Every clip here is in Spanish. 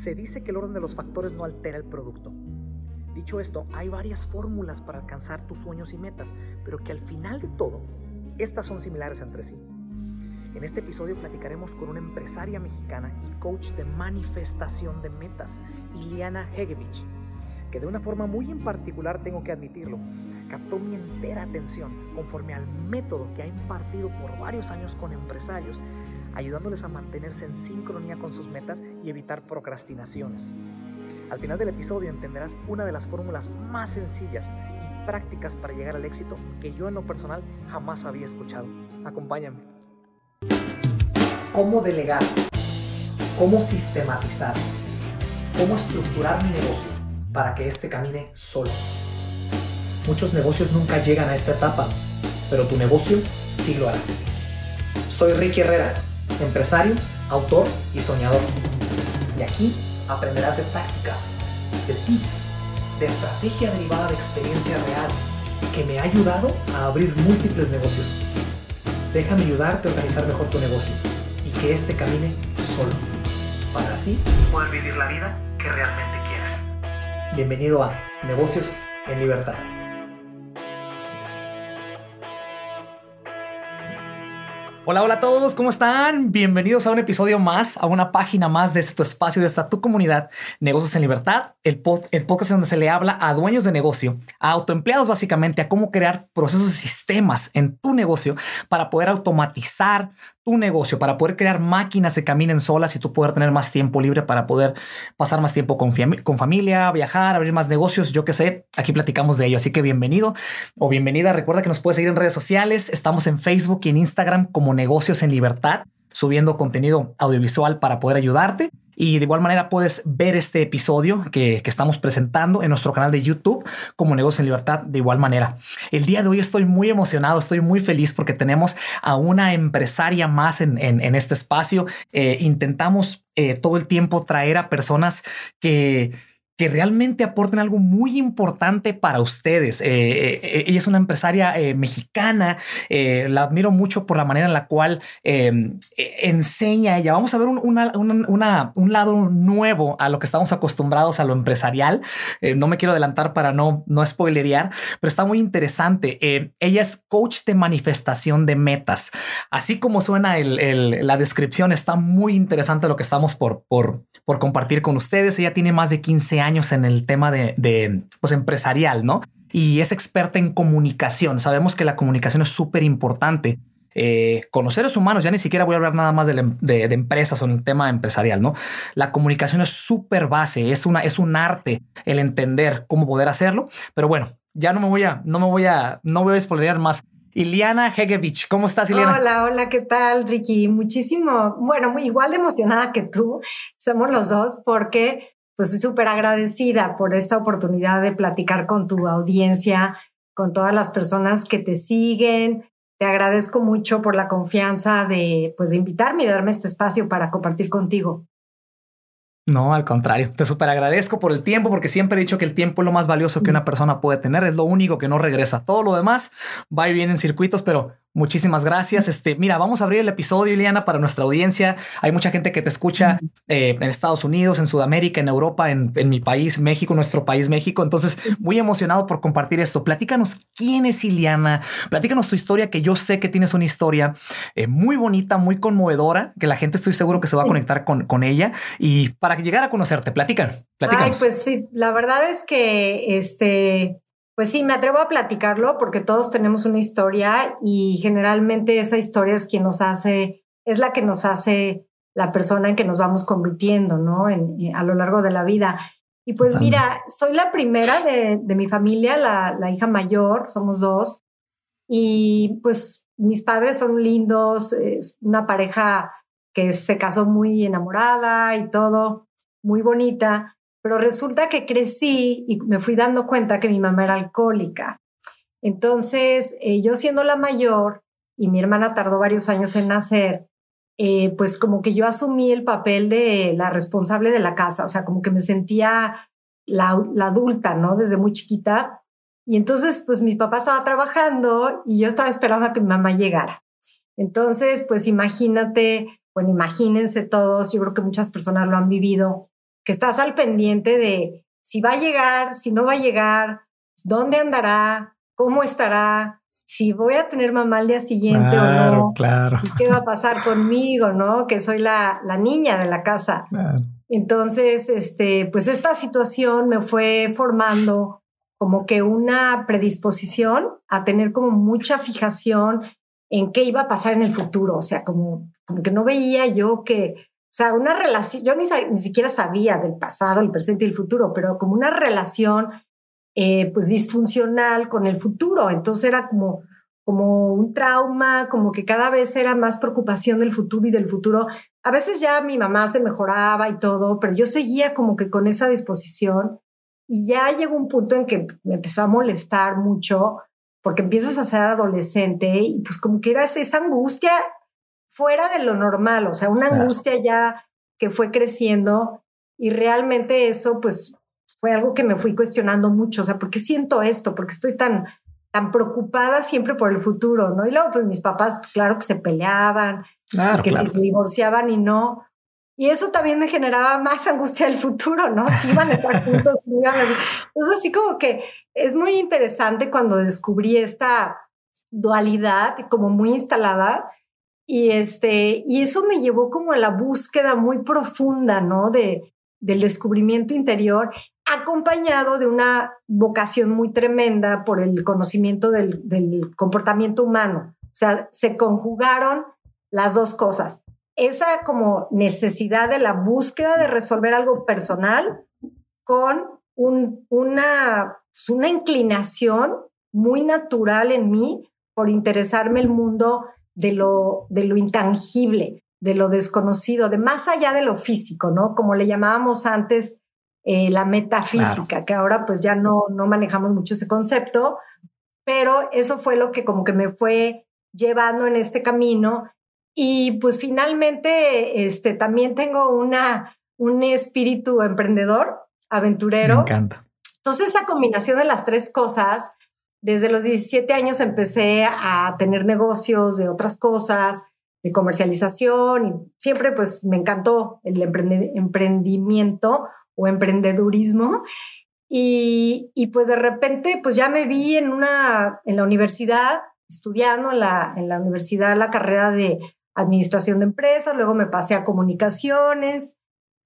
Se dice que el orden de los factores no altera el producto. Dicho esto, hay varias fórmulas para alcanzar tus sueños y metas, pero que al final de todo, estas son similares entre sí. En este episodio platicaremos con una empresaria mexicana y coach de manifestación de metas, Iliana Hegevich, que de una forma muy en particular tengo que admitirlo, captó mi entera atención conforme al método que ha impartido por varios años con empresarios, ayudándoles a mantenerse en sincronía con sus metas y evitar procrastinaciones. Al final del episodio entenderás una de las fórmulas más sencillas y prácticas para llegar al éxito que yo en lo personal jamás había escuchado. Acompáñame. ¿Cómo delegar? ¿Cómo sistematizar? ¿Cómo estructurar mi negocio para que éste camine solo? Muchos negocios nunca llegan a esta etapa, pero tu negocio sí lo hará. Soy Ricky Herrera, empresario, autor y soñador. Y aquí aprenderás de tácticas, de tips, de estrategia derivada de experiencia real que me ha ayudado a abrir múltiples negocios. Déjame ayudarte a organizar mejor tu negocio y que éste camine solo, para así poder vivir la vida que realmente quieres. Bienvenido a Negocios en Libertad. Hola, hola a todos, ¿cómo están? Bienvenidos a un episodio más, a una página más de este tu espacio, de esta tu comunidad, Negocios en Libertad, el, el podcast donde se le habla a dueños de negocio, a autoempleados básicamente, a cómo crear procesos y sistemas en tu negocio para poder automatizar tu negocio, para poder crear máquinas que caminen solas y tú poder tener más tiempo libre para poder pasar más tiempo con, con familia, viajar, abrir más negocios, yo qué sé, aquí platicamos de ello. Así que bienvenido o bienvenida. Recuerda que nos puedes seguir en redes sociales. Estamos en Facebook y en Instagram como Negocios en Libertad, subiendo contenido audiovisual para poder ayudarte. Y de igual manera puedes ver este episodio que, estamos presentando en nuestro canal de YouTube como Negocios en Libertad de igual manera. El día de hoy estoy muy emocionado, estoy muy feliz porque tenemos a una empresaria más en, este espacio. Eh, intentamos eh, todo el tiempo traer a personas que que realmente aporten algo muy importante para ustedes. Eh, eh, eh, ella es una empresaria mexicana, la admiro mucho por la manera en la cual em, enseña ella. Vamos a ver un, un, lado nuevo a lo que estamos acostumbrados a lo empresarial. no me quiero adelantar para no, no spoilerear, pero está muy interesante. ella es coach de manifestación de metas. Así como suena la descripción, está muy interesante lo que estamos por, por, por compartir con ustedes. Ella tiene más de 15 años años en el tema de, pues, empresarial, ¿no? Y es experta en comunicación. Sabemos que la comunicación es súper importante. Eh, con los seres humanos, ya ni siquiera voy a hablar nada más de, de, empresas o en el tema empresarial, ¿no? La comunicación es súper base, es, una, es un arte el entender cómo poder hacerlo, pero bueno, ya no me voy a, no me voy a, no voy a spoilear más. Iliana Hegevich, ¿cómo estás, Iliana? Hola, hola, ¿qué tal, Ricky? Muchísimo, bueno, muy igual de emocionada que tú, somos los dos, porque pues súper agradecida por esta oportunidad de platicar con tu audiencia, con todas las personas que te siguen. Te agradezco mucho por la confianza de, pues, de invitarme y darme este espacio para compartir contigo. No, al contrario, te súper agradezco por el tiempo, porque siempre he dicho que el tiempo es lo más valioso que una persona puede tener, es lo único que no regresa. Todo lo demás va y viene en circuitos, pero Muchísimas gracias. Este, mira, vamos a abrir el episodio, Iliana, para nuestra audiencia. Hay mucha gente que te escucha eh, en Estados Unidos, en Sudamérica, en Europa, en, mi país, México, nuestro país, México. Entonces, muy emocionado por compartir esto. Platícanos quién es Iliana. Platícanos tu historia, que yo sé que tienes una historia eh, muy bonita, muy conmovedora, que la gente estoy seguro que se va a conectar con, con ella. Y para que llegar a conocerte, platícanos. Ay, pues sí, la verdad es que este pues sí, me atrevo a platicarlo porque todos tenemos una historia y generalmente esa historia es quien nos hace, es la que nos hace la persona en que nos vamos convirtiendo, ¿no? En, eh, a lo largo de la vida. Y pues mira, soy la primera de, mi familia, la, la, hija mayor, somos dos, y pues mis padres son lindos, una pareja que se casó muy enamorada y todo, muy bonita, pero resulta que crecí y me fui dando cuenta que mi mamá era alcohólica. Entonces, eh, yo siendo la mayor y mi hermana tardó varios años en nacer, eh, pues como que yo asumí el papel de la responsable de la casa, o sea, como que me sentía la, la adulta, ¿no? Desde muy chiquita. Y entonces, pues mi papá estaba trabajando y yo estaba esperando a que mi mamá llegara. Entonces, pues imagínate, bueno, imagínense todos, yo creo que muchas personas lo han vivido, que estás al pendiente de si va a llegar, si no va a llegar, dónde andará, cómo estará, si voy a tener mamá al día siguiente o no. Claro. Y qué va a pasar conmigo, ¿no? Que soy la, la niña de la casa. Entonces, este, pues esta situación me fue formando como que una predisposición a tener como mucha fijación en qué iba a pasar en el futuro. O sea, como, como que no veía yo que, o sea, una relación, yo ni, ni siquiera sabía del pasado, el presente y el futuro, pero como una relación eh, pues disfuncional con el futuro. Entonces era como, como un trauma, como que cada vez era más preocupación del futuro y del futuro. A veces ya mi mamá se mejoraba y todo, pero yo seguía como que con esa disposición y ya llegó un punto en que me empezó a molestar mucho porque empiezas a ser adolescente y pues como que era esa angustia fuera de lo normal, o sea, una angustia ya que fue creciendo y realmente eso pues fue algo que me fui cuestionando mucho, o sea, ¿por qué siento esto? ¿Por qué estoy tan, tan preocupada siempre por el futuro, ¿no? Y luego, pues mis papás, pues claro que se peleaban, que se divorciaban y no. Y eso también me generaba más angustia del futuro, ¿no? Si iban a estar juntos, si iban a... Entonces, así como que es muy interesante cuando descubrí esta dualidad como muy instalada y este y eso me llevó como a la búsqueda muy profunda, ¿no? De del descubrimiento interior acompañado de una vocación muy tremenda por el conocimiento del, comportamiento humano. O sea, se conjugaron las dos cosas. Esa como necesidad de la búsqueda de resolver algo personal con una, pues, una inclinación muy natural en mí por interesarme el mundo de lo, de lo intangible, de lo desconocido, de más allá de lo físico, ¿no? Como le llamábamos antes eh, la metafísica, que ahora pues ya no, no manejamos mucho ese concepto, pero eso fue lo que como que me fue llevando en este camino y pues finalmente este, también tengo una, un espíritu emprendedor, aventurero. Me encanta. Entonces esa combinación de las tres cosas, desde los 17 años empecé a tener negocios de otras cosas, de comercialización y siempre pues me encantó el emprendimiento o emprendedurismo. Y, y, pues de repente, pues ya me vi en una, en la universidad, estudiando en la, en la universidad la carrera de administración de empresas, luego me pasé a comunicaciones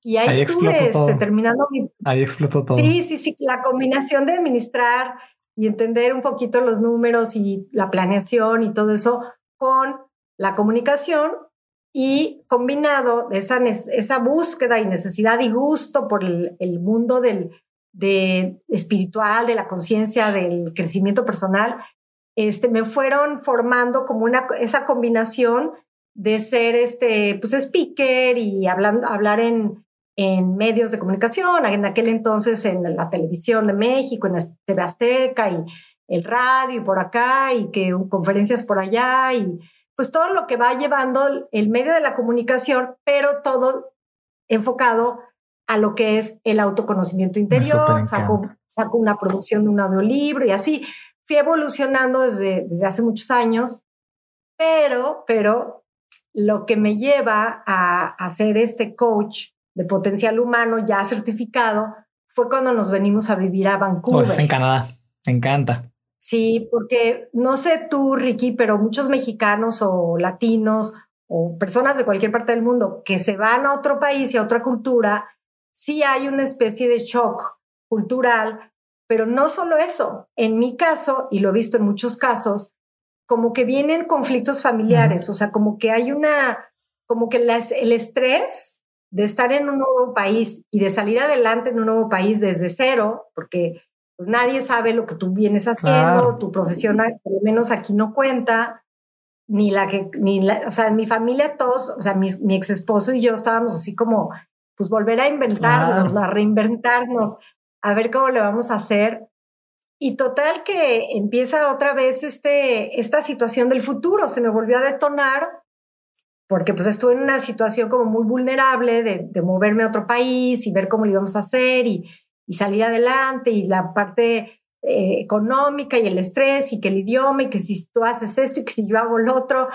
y ahí, estuve este, terminando mi... Ahí explotó todo. Sí, sí, sí, la combinación de administrar y entender un poquito los números y la planeación y todo eso con la comunicación y combinado esa, esa búsqueda y necesidad y gusto por el, mundo del, de espiritual, de la conciencia, del crecimiento personal, este, me fueron formando como una, esa combinación de ser este, pues, speaker y hablando, hablar en, en medios de comunicación, en aquel entonces en la televisión de México, en la TV Azteca y el radio y por acá y que conferencias por allá y pues todo lo que va llevando el medio de la comunicación, pero todo enfocado a lo que es el autoconocimiento interior, saco, saco, una producción de un audiolibro y así. Fui evolucionando desde, desde hace muchos años, pero, pero lo que me lleva a, a ser este coach de potencial humano ya certificado fue cuando nos venimos a vivir a Vancouver. Pues en Canadá, me encanta. Sí, porque no sé tú, Ricky, pero muchos mexicanos o latinos o personas de cualquier parte del mundo que se van a otro país y a otra cultura, sí hay una especie de shock cultural, pero no solo eso. En mi caso, y lo he visto en muchos casos, como que vienen conflictos familiares, o sea, como que hay una, como que el estrés de estar en un nuevo país y de salir adelante en un nuevo país desde cero, porque pues nadie sabe lo que tú vienes haciendo, tu profesión, por lo menos aquí no cuenta, ni la que, ni la, o sea, en mi familia todos, o sea, mi, mi ex esposo y yo estábamos así como, pues volver a inventarnos, a reinventarnos, a ver cómo le vamos a hacer. Y total que empieza otra vez este, esta situación del futuro, se me volvió a detonar, porque pues estuve en una situación como muy vulnerable de, de moverme a otro país y ver cómo lo íbamos a hacer y, y salir adelante y la parte eh, económica y el estrés y que el idioma y que si tú haces esto y que si yo hago lo otro.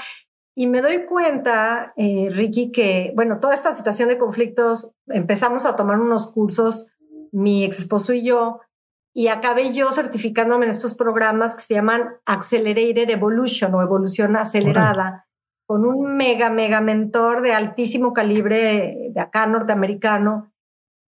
Y me doy cuenta, eh, Ricky, que, bueno, toda esta situación de conflictos, empezamos a tomar unos cursos, mi ex esposo y yo, y acabé yo certificándome en estos programas que se llaman Accelerated Evolution o evolución acelerada, con un mega, mega mentor de altísimo calibre de acá norteamericano.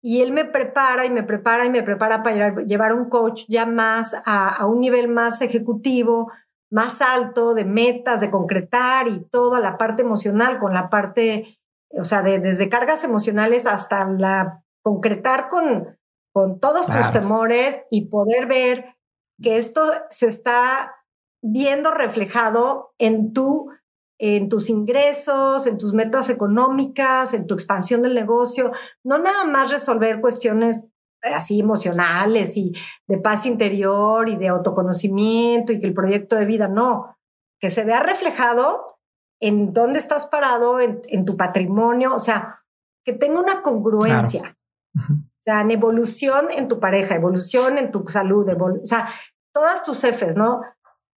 Y él me prepara y me prepara y me prepara para llevar un coach ya más a, a un nivel más ejecutivo, más alto, de metas, de concretar y toda la parte emocional con la parte, o sea, de, desde cargas emocionales hasta la concretar con, con todos tus temores y poder ver que esto se está viendo reflejado en tu en tus ingresos, en tus metas económicas, en tu expansión del negocio, no nada más resolver cuestiones así emocionales y de paz interior y de autoconocimiento y que el proyecto de vida, no, que se vea reflejado en dónde estás parado, en, tu patrimonio, o sea, que tenga una congruencia. O sea, en evolución en tu pareja, evolución en tu salud, o sea, todas tus Fs, ¿no?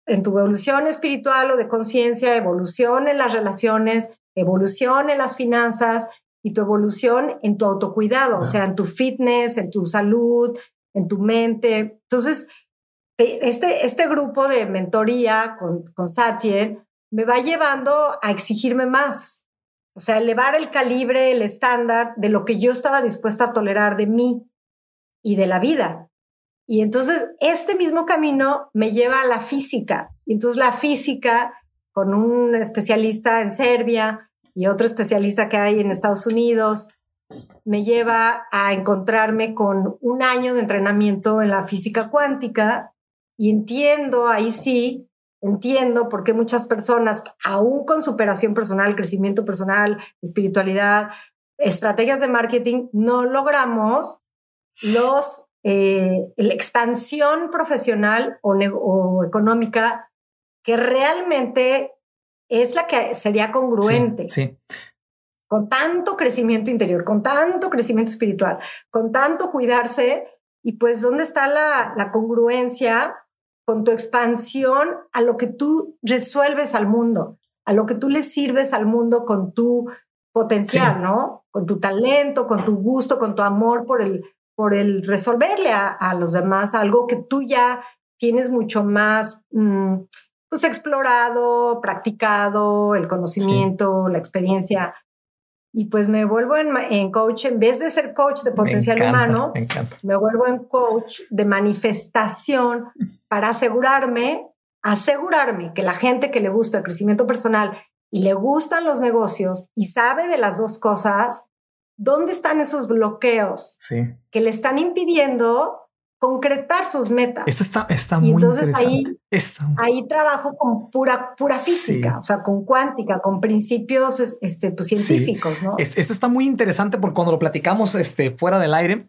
En tu evolución espiritual o de conciencia, evolución en las relaciones, evolución en las finanzas, y tu evolución en tu autocuidado, o sea, en tu fitness, en tu salud, en tu mente. Entonces, este, este grupo de mentoría con, con Satyen me va llevando a exigirme más, o sea, elevar el calibre, el estándar de lo que yo estaba dispuesta a tolerar de mí y de la vida. Y entonces, este mismo camino me lleva a la física. Y entonces, la física, con un especialista en Serbia, y otro especialista que hay en Estados Unidos me lleva a encontrarme con un año de entrenamiento en la física cuántica y entiendo, ahí sí, entiendo por qué muchas personas, aún con superación personal, crecimiento personal, espiritualidad, estrategias de marketing, no logramos los, eh, la expansión profesional o, o económica que realmente es la que sería congruente. Sí, Con tanto crecimiento interior, con tanto crecimiento espiritual, con tanto cuidarse, y pues, ¿dónde está la, la congruencia con tu expansión a lo que tú resuelves al mundo, a lo que tú le sirves al mundo con tu potencial, ¿no? Con tu talento, con tu gusto, con tu amor por el, por el resolverle a, los demás algo que tú ya tienes mucho más mm, pues explorado, practicado, el conocimiento, la experiencia. Y pues me vuelvo en, coach, en vez de ser coach de potencial humano, me, vuelvo en coach de manifestación para asegurarme, asegurarme que la gente que le gusta el crecimiento personal y le gustan los negocios y sabe de las dos cosas, ¿dónde están esos bloqueos que le están impidiendo concretar sus metas. Esto está, está muy entonces ahí, ahí trabajo con pura, pura física, o sea, con cuántica, con principios este, pues, científicos, ¿no? Esto está muy interesante porque cuando lo platicamos este, fuera del aire,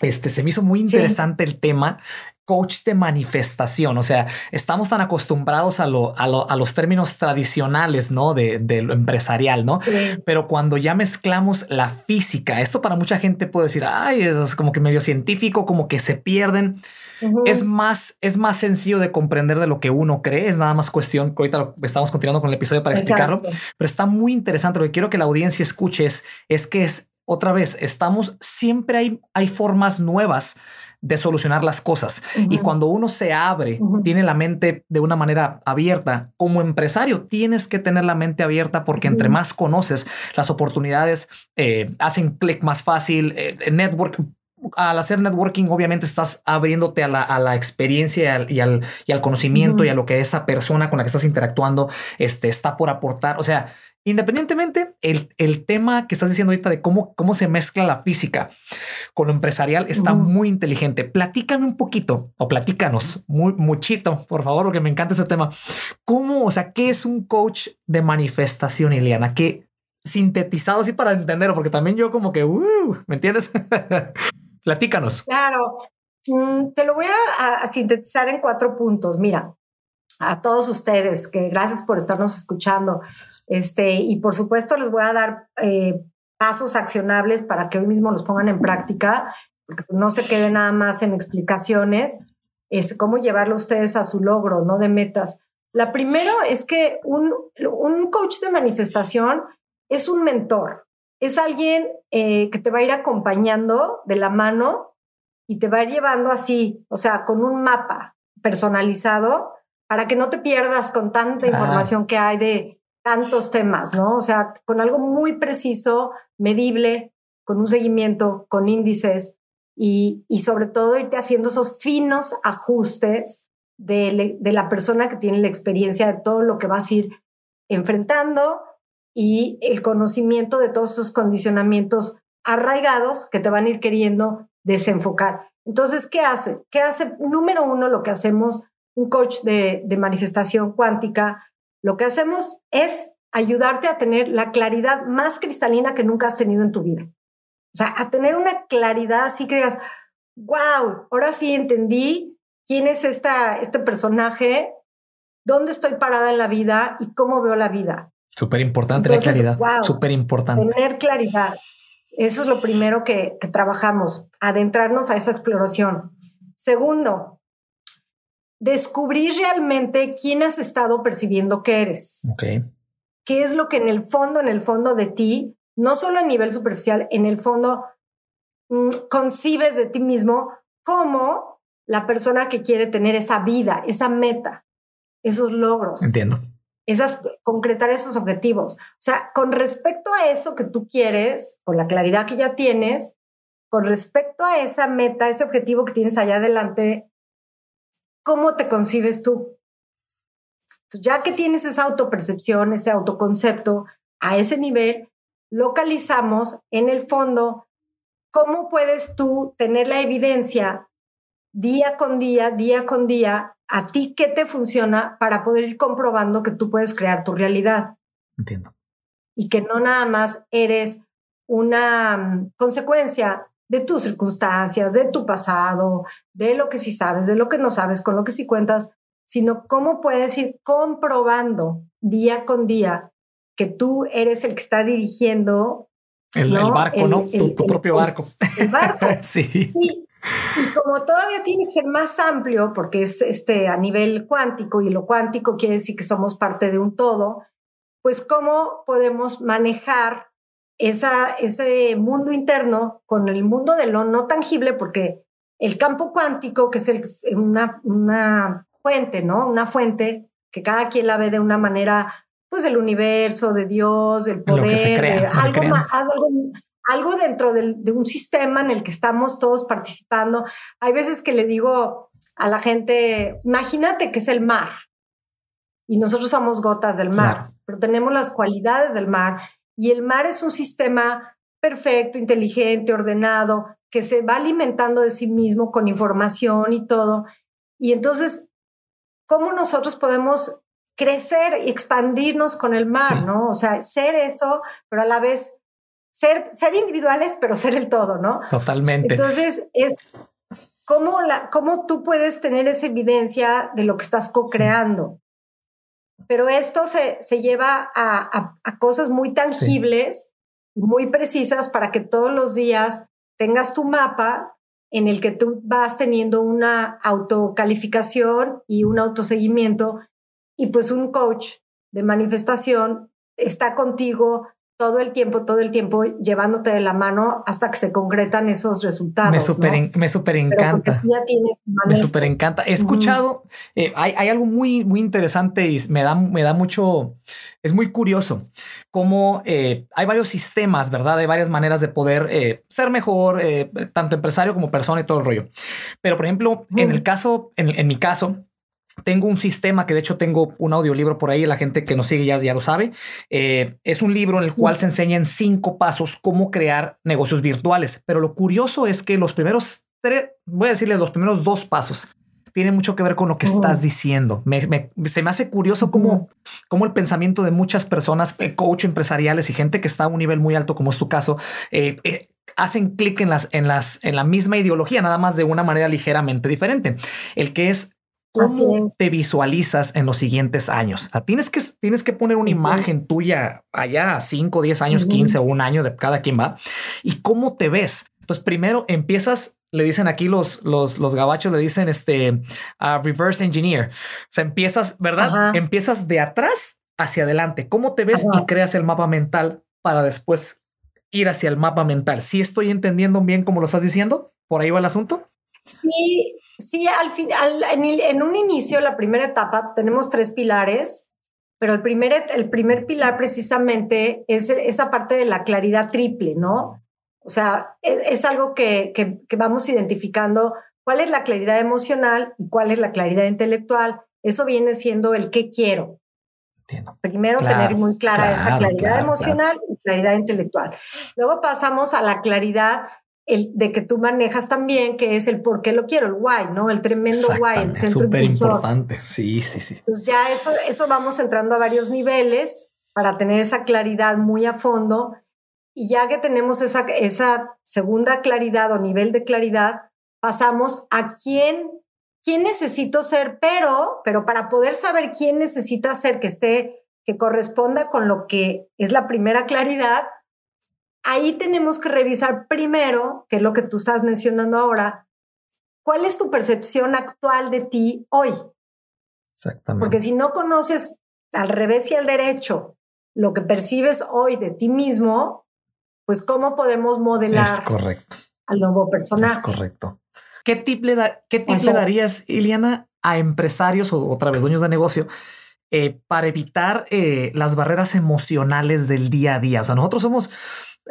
este se me hizo muy interesante el tema coach de manifestación. O sea, estamos tan acostumbrados a, lo, a, los términos tradicionales, ¿no? De, lo empresarial, ¿no? Pero cuando ya mezclamos la física, esto para mucha gente puede decir, ay, es como que medio científico, como que se pierden. Es más, es más sencillo de comprender de lo que uno cree. Es nada más cuestión que ahorita estamos continuando con el episodio para explicarlo, pero está muy interesante. Lo que quiero que la audiencia escuche es, es que es otra vez, estamos siempre hay, hay formas nuevas de solucionar las cosas. Y cuando uno se abre, tiene la mente de una manera abierta, como empresario, tienes que tener la mente abierta porque entre más conoces, las oportunidades eh, hacen clic más fácil, eh, network. Al hacer networking, obviamente estás abriéndote a la, experiencia y al, y al, conocimiento y a lo que esa persona con la que estás interactuando este, está por aportar. O sea, Independientemente, el, el, tema que estás diciendo ahorita de cómo, cómo se mezcla la física con lo empresarial está muy inteligente. Platícame un poquito o platícanos muy, muchito, por favor, porque me encanta ese tema. ¿Cómo, o sea, qué es un coach de manifestación, Iliana? ¿Qué sintetizado así para entenderlo? Porque también yo como que, uh, ¿me entiendes? Platícanos. Claro. Mm, te lo voy a sintetizar en cuatro puntos. Mira, a todos ustedes, que gracias por estarnos escuchando. Este, y por supuesto les voy a dar eh, pasos accionables para que hoy mismo los pongan en práctica, porque no se quede nada más en explicaciones, es cómo llevarlo ustedes a su logro, no de metas. La primera es que un, un coach de manifestación es un mentor, es alguien eh, que te va a ir acompañando de la mano y te va a ir llevando así, o sea, con un mapa personalizado para que no te pierdas con tanta información que hay de tantos temas, ¿no? O sea, con algo muy preciso, medible, con un seguimiento, con índices y, y sobre todo irte haciendo esos finos ajustes de, de la persona que tiene la experiencia de todo lo que vas a ir enfrentando y el conocimiento de todos esos condicionamientos arraigados que te van a ir queriendo desenfocar. Entonces, ¿qué hace? ¿Qué hace? Número uno, lo que hacemos, un coach de, de manifestación cuántica, lo que hacemos es ayudarte a tener la claridad más cristalina que nunca has tenido en tu vida. O sea, a tener una claridad así que digas, wow, ahora sí entendí quién es esta, este personaje, dónde estoy parada en la vida y cómo veo la vida. Súper importante la claridad. Súper importante. Tener claridad. Eso es lo primero que, trabajamos, adentrarnos a esa exploración. Segundo, descubrir realmente quién has estado percibiendo que eres. Okay. ¿Qué es lo que en el fondo, en el fondo de ti, no solo a nivel superficial, en el fondo mm, concibes de ti mismo como la persona que quiere tener esa vida, esa meta, esos logros. Entiendo esas, concretar esos objetivos. O sea, con respecto a eso que tú quieres, con la claridad que ya tienes, con respecto a esa meta, ese objetivo que tienes allá adelante, ¿cómo te concibes tú? ya que tienes esa autopercepción, ese autoconcepto a ese nivel, localizamos en el fondo cómo puedes tú tener la evidencia día con día, día con día, a ti qué te funciona para poder ir comprobando que tú puedes crear tu realidad. Entiendo. Y que no nada más eres una mm, consecuencia de tus circunstancias, de tu pasado, de lo que sí sabes, de lo que no sabes, con lo que sí cuentas, sino cómo puedes ir comprobando día con día que tú eres el que está dirigiendo el, barco, ¿no? tu, propio barco. El barco. sí. Y como todavía tiene que ser más amplio, porque es este, a nivel cuántico, y lo cuántico quiere decir que somos parte de un todo, pues cómo podemos manejar esa, ese mundo interno con el mundo de lo no tangible, porque el campo cuántico, que es una, una fuente, ¿no? Una fuente que cada quien la ve de una manera, pues del universo, de Dios, del poder, algo, más, algo, algo dentro de un sistema en el que estamos todos participando. Hay veces que le digo a la gente, imagínate que es el mar y nosotros somos gotas del mar, pero tenemos las cualidades del mar y el mar es un sistema perfecto, inteligente, ordenado, que se va alimentando de sí mismo con información y todo. Y entonces, ¿cómo nosotros podemos crecer y expandirnos con el mar, ¿no? O sea, ser eso, pero a la vez ser, ser individuales, pero ser el todo, ¿no? Totalmente. Entonces, es cómo, la, cómo tú puedes tener esa evidencia de lo que estás co-creando. Pero esto se, se lleva a, a, cosas muy tangibles, muy precisas, para que todos los días tengas tu mapa en el que tú vas teniendo una autocalificación y un autoseguimiento. Y pues un coach de manifestación está contigo todo el tiempo, todo el tiempo llevándote de la mano hasta que se concretan esos resultados. Me súper me super encanta. Me súper encanta. He escuchado, eh, hay, hay, algo muy, muy interesante y me da, me da mucho, es muy curioso cómo eh, hay varios sistemas, ¿verdad? Hay varias maneras de poder eh, ser mejor, tanto empresario como persona y todo el rollo. Pero, por ejemplo, en el caso, en, en mi caso, tengo un sistema que de hecho tengo un audiolibro por ahí, la gente que nos sigue ya, ya lo sabe. Eh, es un libro en el cual se enseña en cinco pasos cómo crear negocios virtuales. Pero lo curioso es que los primeros tres, voy a decirle los primeros dos pasos, tienen mucho que ver con lo que estás diciendo. se me hace curioso cómo, cómo, el pensamiento de muchas personas, eh, coach empresariales y gente que está a un nivel muy alto, como es tu caso, eh, hacen clic en las, en las, en la misma ideología, nada más de una manera ligeramente diferente. El que es ¿Cómo te visualizas en los siguientes años? tienes, que, tienes que poner una imagen tuya allá a 5, 10 años, 15 o un año de cada quien va. ¿Y cómo te ves? Entonces, primero empiezas le dicen aquí los, los, los gabachos, le dicen este reverse engineer. O sea, empiezas, ¿verdad? Empiezas de atrás hacia adelante. ¿Cómo te ves y creas el mapa mental para después ir hacia el mapa mental? ¿Sí estoy entendiendo bien cómo lo estás diciendo? ¿Por ahí va el asunto? Sí, sí, al final, en, un inicio, la primera etapa, tenemos tres pilares, pero el primer, el primer pilar precisamente es esa parte de la claridad triple, ¿no? O sea, es, algo que, que, vamos identificando cuál es la claridad emocional y cuál es la claridad intelectual. Eso viene siendo el qué quiero. Primero tener muy clara esa claridad emocional y claridad intelectual. Luego pasamos a la claridad el, de que tú manejas también, que es el por qué lo quiero, el why, ¿no? El tremendo why, el centro Súper importante, sí, sí, sí. Pues ya eso, eso vamos entrando a varios niveles para tener esa claridad muy a fondo y ya que tenemos esa, esa segunda claridad o nivel de claridad, pasamos a quién, quién necesito ser, pero, pero para poder saber quién necesita ser, que esté, que corresponda con lo que es la primera claridad, ahí tenemos que revisar primero, que es lo que tú estás mencionando ahora, cuál es tu percepción actual de ti hoy. Exactamente. Porque si no conoces al revés y al derecho lo que percibes hoy de ti mismo, pues cómo podemos modelar es correcto. al nuevo personaje. Es correcto. ¿Qué tip le, ¿qué tip le darías, Iliana, a empresarios o otra vez dueños de negocio eh, para evitar eh, las barreras emocionales del día a día? O sea, nosotros somos,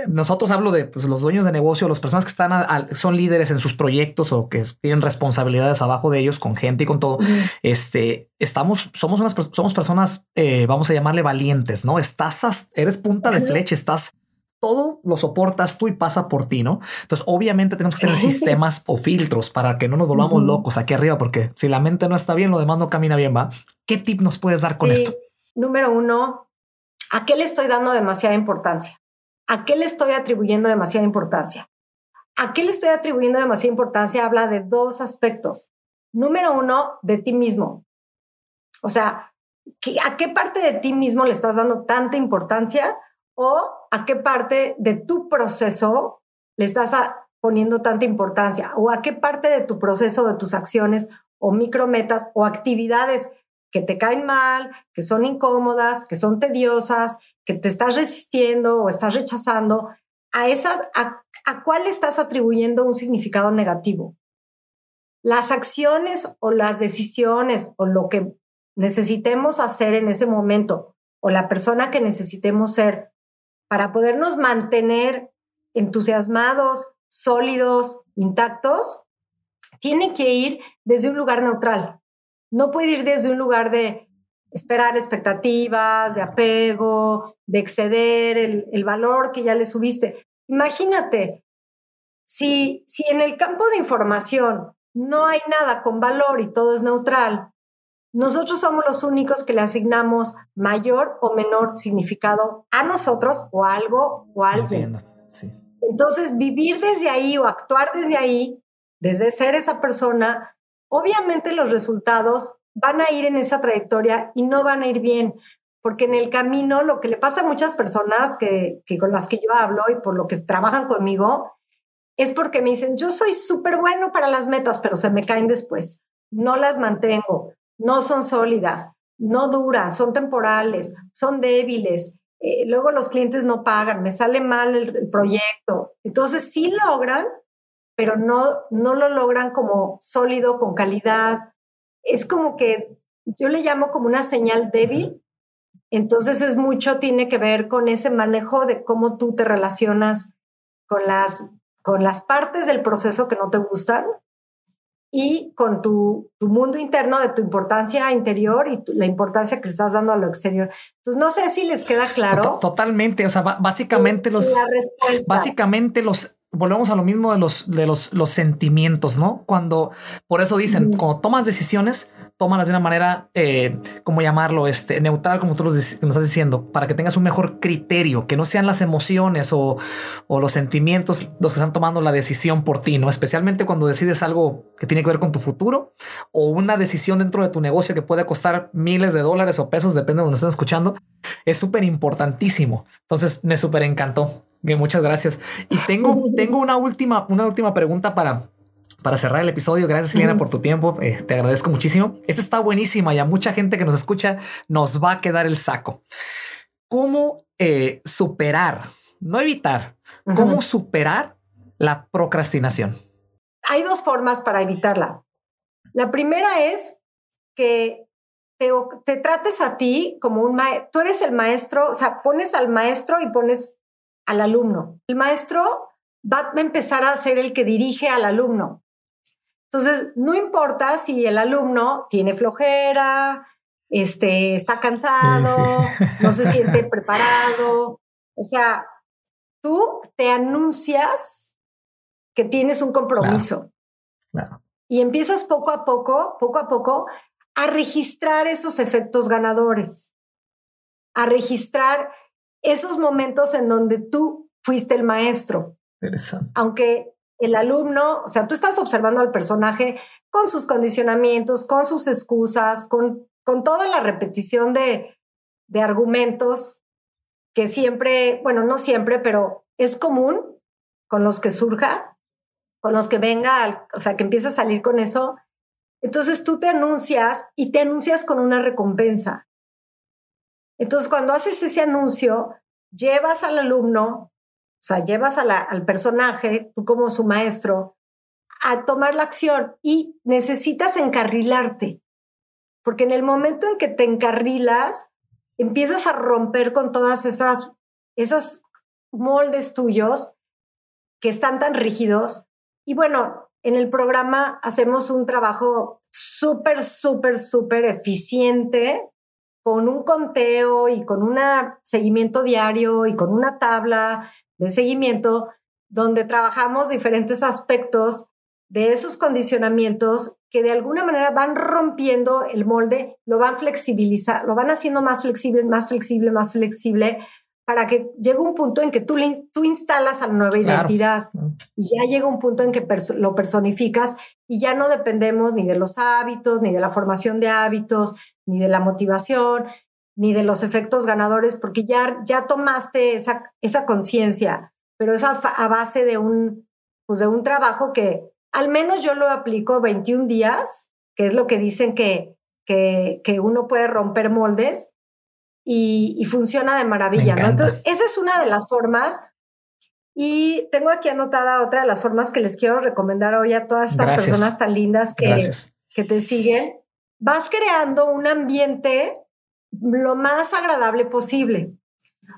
nosotros hablo de pues, los dueños de negocio, las personas que están son líderes en sus proyectos o que tienen responsabilidades abajo de ellos con gente y con todo. Este estamos, somos unas, somos personas, eh, vamos a llamarle valientes, no estás, eres punta de flecha, estás todo lo soportas tú y pasa por ti, ¿no? Entonces, obviamente tenemos que tener sistemas o filtros para que no nos volvamos locos aquí arriba, porque si la mente no está bien, lo demás no camina bien, ¿va? ¿Qué tip nos puedes dar con esto? Número uno, ¿a qué le estoy dando demasiada importancia? ¿A qué le estoy atribuyendo demasiada importancia? ¿A qué le estoy atribuyendo demasiada importancia? Habla de dos aspectos. Número uno, de ti mismo. O sea, ¿a qué parte de ti mismo le estás dando tanta importancia? o a qué parte de tu proceso le estás poniendo tanta importancia o a qué parte de tu proceso, de tus acciones o micrometas o actividades que te caen mal, que son incómodas, que son tediosas, que te estás resistiendo o estás rechazando, a esas, a, a cuál estás atribuyendo un significado negativo. Las acciones o las decisiones o lo que necesitemos hacer en ese momento o la persona que necesitemos ser para podernos mantener entusiasmados, sólidos, intactos, tiene que ir desde un lugar neutral. No puede ir desde un lugar de esperar expectativas, de apego, de exceder el, valor que ya le subiste. Imagínate, si, si en el campo de información no hay nada con valor y todo es neutral, nosotros somos los únicos que le asignamos mayor o menor significado a nosotros o a algo o a alguien. Entonces, vivir desde ahí o actuar desde ahí, desde ser esa persona, obviamente los resultados van a ir en esa trayectoria y no van a ir bien, porque en el camino lo que le pasa a muchas personas que, que con las que yo hablo y por lo que trabajan conmigo, es porque me dicen, yo soy súper bueno para las metas, pero se me caen después, no las mantengo, no son sólidas, no duran, son temporales, son débiles. Eh, luego los clientes no pagan, me sale mal el, proyecto. Entonces sí logran, pero no, no lo logran como sólido, con calidad. Es como que yo le llamo como una señal débil. Entonces es mucho, tiene que ver con ese manejo de cómo tú te relacionas con las, con las partes del proceso que no te gustan y con tu, tu, mundo interno de tu importancia interior y la importancia que le estás dando a lo exterior. Entonces, no sé si les queda claro. Totalmente, o sea, básicamente los... Básicamente los... Volvemos a lo mismo de los, de los, los sentimientos, ¿no? Cuando, por eso dicen, cuando tomas decisiones, tómalas de una manera, eh, ¿cómo llamarlo? Este, neutral, como tú nos estás diciendo, para que tengas un mejor criterio, que no sean las emociones o, o, los sentimientos los que están tomando la decisión por ti, ¿no? Especialmente cuando decides algo que tiene que ver con tu futuro o una decisión dentro de tu negocio que puede costar miles de dólares o pesos, depende de donde estén escuchando, es súper importantísimo. Entonces, me súper encantó. Muchas gracias. Y tengo, tengo una última, una última pregunta para, para cerrar el episodio. Gracias, Liliana, por tu tiempo. Eh, te agradezco muchísimo. Esta está buenísima y a mucha gente que nos escucha nos va a quedar el saco. ¿Cómo eh, superar, no evitar, cómo superar la procrastinación? Hay dos formas para evitarla. La primera es que te, te trates a ti como un maestro. Tú eres el maestro, o sea, pones al maestro y pones al alumno. El maestro va a empezar a ser el que dirige al alumno. Entonces, no importa si el alumno tiene flojera, este, está cansado, no se siente preparado. O sea, tú te anuncias que tienes un compromiso. Y empiezas poco a poco, poco a poco, a registrar esos efectos ganadores, a registrar esos momentos en donde tú fuiste el maestro. Aunque el alumno, o sea, tú estás observando al personaje con sus condicionamientos, con sus excusas, con, con toda la repetición de, de argumentos que siempre, bueno, no siempre, pero es común con los que surja, con los que venga, o sea, que empieza a salir con eso. Entonces tú te anuncias y te anuncias con una recompensa. Entonces cuando haces ese anuncio, llevas al alumno o sea, llevas al personaje, tú como su maestro, a tomar la acción y necesitas encarrilarte, porque en el momento en que te encarrilas, empiezas a romper con todas esas, esas moldes tuyos que están tan rígidos. Y bueno, en el programa hacemos un trabajo súper, súper, súper eficiente con un conteo y con un seguimiento diario y con una tabla de seguimiento donde trabajamos diferentes aspectos de esos condicionamientos que de alguna manera van rompiendo el molde, lo van flexibilizando, lo van haciendo más flexible, más flexible, más flexible, para que llegue un punto en que tú, tú instalas a la nueva identidad y ya llega un punto en que lo personificas y ya no dependemos ni de los hábitos, ni de la formación de hábitos, ni de la motivación, ni de los efectos ganadores, porque ya, ya tomaste esa, esa conciencia, pero es a, base de un, pues de un trabajo que al menos yo lo aplico 21 días, que es lo que dicen que, que, que uno puede romper moldes y, y funciona de maravilla. ¿no? Entonces, esa es una de las formas. Y tengo aquí anotada otra de las formas que les quiero recomendar hoy a todas estas personas tan lindas que, que te siguen. Vas creando un ambiente lo más agradable posible.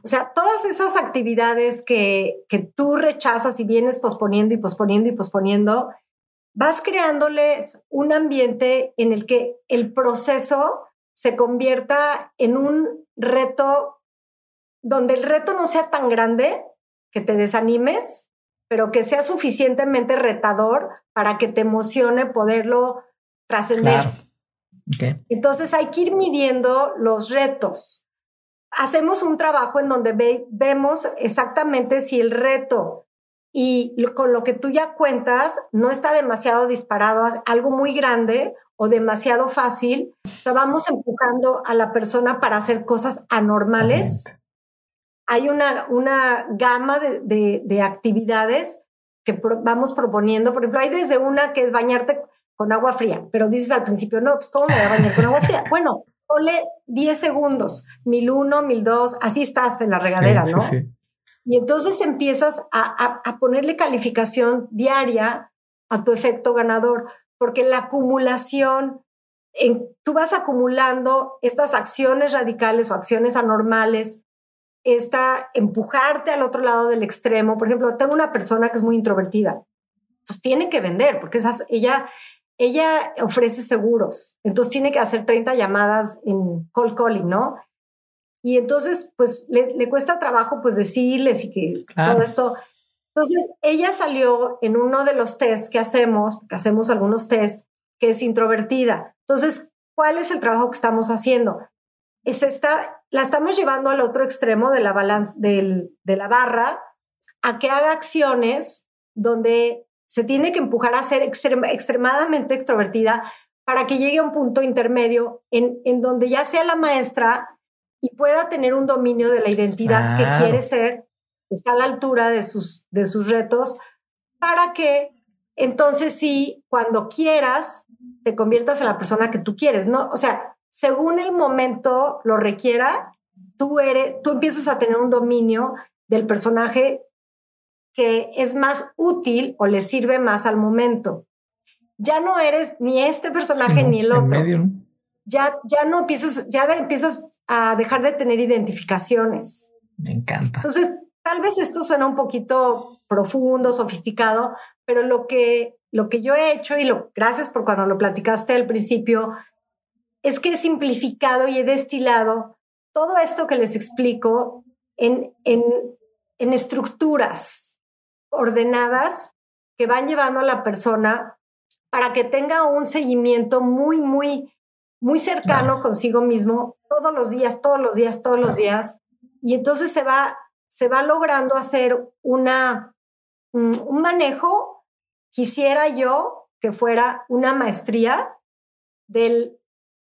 O sea, todas esas actividades que, que tú rechazas y vienes posponiendo y posponiendo y posponiendo, vas creándoles un ambiente en el que el proceso se convierta en un reto donde el reto no sea tan grande que te desanimes, pero que sea suficientemente retador para que te emocione poderlo trascender. Entonces hay que ir midiendo los retos. Hacemos un trabajo en donde vemos exactamente si el reto y con lo que tú ya cuentas no está demasiado disparado algo muy grande o demasiado fácil. O sea, vamos empujando a la persona para hacer cosas anormales. Hay una, una gama de, de actividades que vamos proponiendo. Por ejemplo, hay desde una que es bañarte con agua fría, pero dices al principio, no, pues ¿cómo me voy a bañar con agua fría? Bueno, ponle 10 segundos, mil uno, mil dos, así estás en la regadera, ¿no? Y entonces empiezas a, a, ponerle calificación diaria a tu efecto ganador, porque la acumulación, en, tú vas acumulando estas acciones radicales o acciones anormales, esta empujarte al otro lado del extremo. Por ejemplo, tengo una persona que es muy introvertida, pues tiene que vender, porque esas, ella ella ofrece seguros, entonces tiene que hacer 30 llamadas en call calling, ¿no? Y entonces, pues le, cuesta trabajo, pues decirles y que todo esto. Entonces, ella salió en uno de los tests que hacemos, porque hacemos algunos tests, que es introvertida. Entonces, ¿cuál es el trabajo que estamos haciendo? Es esta, la estamos llevando al otro extremo de la balanza, de la barra, a que haga acciones donde se tiene que empujar a ser extremadamente extrovertida para que llegue a un punto intermedio en, en, donde ya sea la maestra y pueda tener un dominio de la identidad que quiere ser, está a la altura de sus, de sus retos, para que entonces sí, cuando quieras, te conviertas en la persona que tú quieres, ¿no? O sea, según el momento lo requiera, tú eres, tú empiezas a tener un dominio del personaje que es más útil o le sirve más al momento. Ya no eres ni este personaje ni el otro. Ya, ya no empiezas, ya empiezas a dejar de tener identificaciones. Me encanta. Entonces, tal vez esto suena un poquito profundo, sofisticado, pero lo que, lo que yo he hecho y lo, gracias por cuando lo platicaste al principio, es que he simplificado y he destilado todo esto que les explico en, en, en estructuras ordenadas que van llevando a la persona para que tenga un seguimiento muy, muy, muy cercano consigo mismo todos los días, todos los días, todos los días. Y entonces se va, se va logrando hacer una, un manejo, quisiera yo que fuera una maestría del,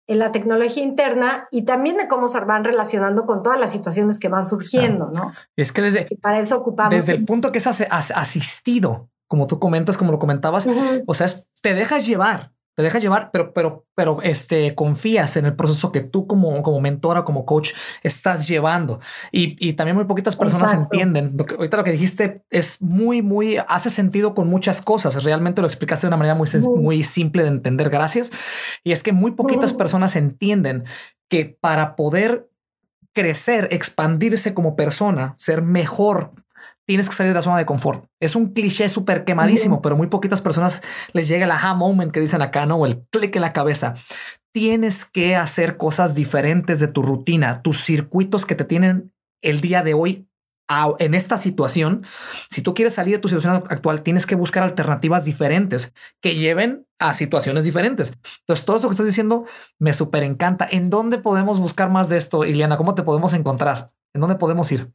en la tecnología interna y también de cómo se van relacionando con todas las situaciones que van surgiendo, ¿no? Es que desde, para eso ocupamos. Desde el punto que es asistido, como tú comentas, como lo comentabas, o sea, te dejas llevar te dejas llevar, pero, pero, pero este, confías en el proceso que tú como, como mentora, como coach estás llevando. Y, y también muy poquitas personas entienden. Lo que, ahorita lo que dijiste es muy, muy, hace sentido con muchas cosas. Realmente lo explicaste de una manera muy, muy simple de entender. Gracias. Y es que muy poquitas personas entienden que para poder crecer, expandirse como persona, ser mejor tienes que salir de la zona de confort. Es un cliché súper quemadísimo, pero muy poquitas personas les llega el aha moment que dicen acá, ¿no? O el clic en la cabeza. Tienes que hacer cosas diferentes de tu rutina, tus circuitos que te tienen el día de hoy en esta situación. Si tú quieres salir de tu situación actual, tienes que buscar alternativas diferentes que lleven a situaciones diferentes. Entonces, todo esto que estás diciendo me súper encanta. ¿En dónde podemos buscar más de esto, Iliana? ¿Cómo te podemos encontrar? ¿En dónde podemos ir?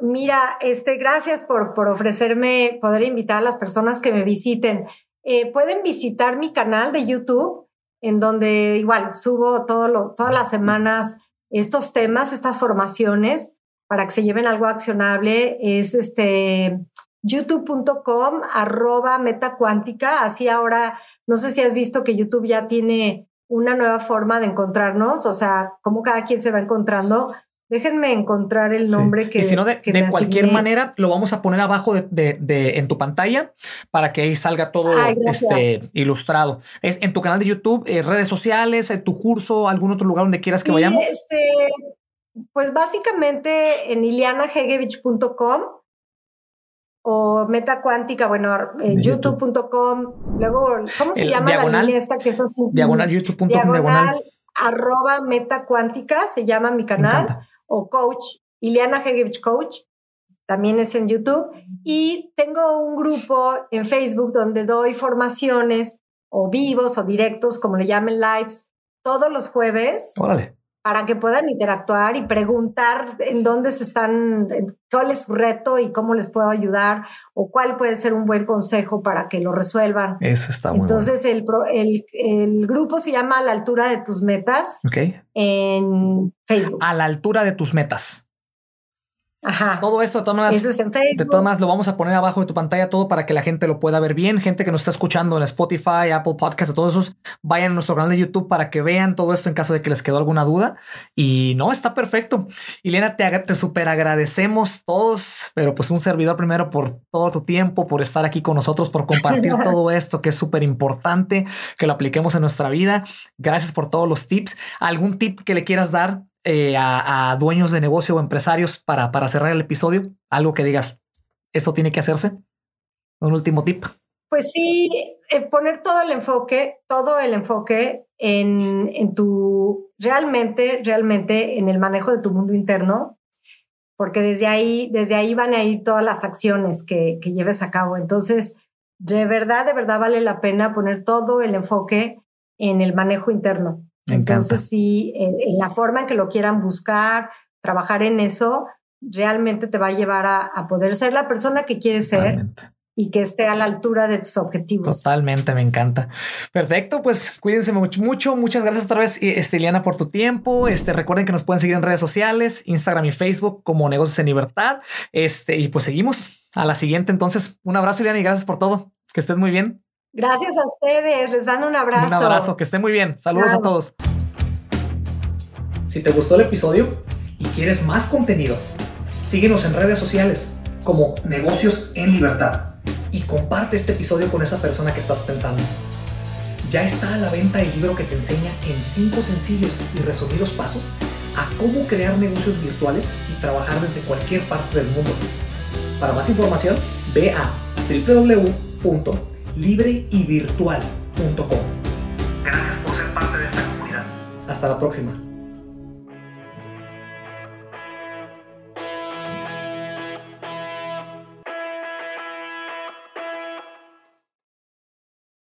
Mira, este, gracias por, por ofrecerme poder invitar a las personas que me visiten. Eh, pueden visitar mi canal de YouTube, en donde igual subo todo lo, todas las semanas estos temas, estas formaciones, para que se lleven algo accionable. Es este youtube.com arroba metacuántica. Así ahora, no sé si has visto que YouTube ya tiene una nueva forma de encontrarnos, o sea, cómo cada quien se va encontrando Déjenme encontrar el nombre que. Y si no, de, cualquier manera, lo vamos a poner abajo de, de, en tu pantalla para que ahí salga todo este, ilustrado. Es en tu canal de YouTube, eh, redes sociales, en tu curso, algún otro lugar donde quieras que vayamos. Este, pues básicamente en ilianahegevich.com o Metacuántica, bueno, en youtube.com. Luego, ¿cómo se llama la línea esta que es así? Diagonal, youtube.com, diagonal, arroba metacuántica, se llama mi canal o coach, Ileana Hegevich Coach, también es en YouTube. Y tengo un grupo en Facebook donde doy formaciones o vivos o directos, como le llamen lives, todos los jueves. Órale para que puedan interactuar y preguntar en dónde se están, cuál es su reto y cómo les puedo ayudar o cuál puede ser un buen consejo para que lo resuelvan. Eso está muy Entonces el, el, el, grupo se llama A la altura de tus metas en Facebook. A la altura de tus metas. Ajá. Todo esto de todas maneras, de todas maneras lo vamos a poner abajo de tu pantalla todo para que la gente lo pueda ver bien. Gente que nos está escuchando en Spotify, Apple Podcasts, todos esos, vayan a nuestro canal de YouTube para que vean todo esto en caso de que les quedó alguna duda. Y no, está perfecto. Elena, te, te super agradecemos todos, pero pues un servidor primero por todo tu tiempo, por estar aquí con nosotros, por compartir todo esto que es súper importante que lo apliquemos en nuestra vida. Gracias por todos los tips. ¿Algún tip que le quieras dar eh, a, dueños de negocio o empresarios para, para cerrar el episodio? Algo que digas, esto tiene que hacerse. Un último tip. Pues sí, eh, poner todo el enfoque, todo el enfoque en, en, tu, realmente, realmente en el manejo de tu mundo interno, porque desde ahí, desde ahí van a ir todas las acciones que, que lleves a cabo. Entonces, de verdad, de verdad vale la pena poner todo el enfoque en el manejo interno. Entonces, sí, en, la forma en que lo quieran buscar, trabajar en eso, realmente te va a llevar a, poder ser la persona que quieres ser y que esté a la altura de tus objetivos. Totalmente, me encanta. Perfecto, pues cuídense mucho, mucho. Muchas gracias otra vez, Esteliana, por tu tiempo. Este, recuerden que nos pueden seguir en redes sociales, Instagram y Facebook como Negocios en Libertad. Este, y pues seguimos. A la siguiente, entonces, un abrazo, Ileana, y gracias por todo. Que estés muy bien. Gracias a ustedes. Les mando un abrazo. Un abrazo. Que esté muy bien. Saludos a todos. Si te gustó el episodio y quieres más contenido, síguenos en redes sociales como Negocios en Libertad y comparte este episodio con esa persona que estás pensando. Ya está a la venta el libro que te enseña en 5 sencillos y resumidos pasos a cómo crear negocios virtuales y trabajar desde cualquier parte del mundo. Para más información, ve a www.libreyvirtual.com. Gracias por ser parte de esta comunidad. Hasta la próxima.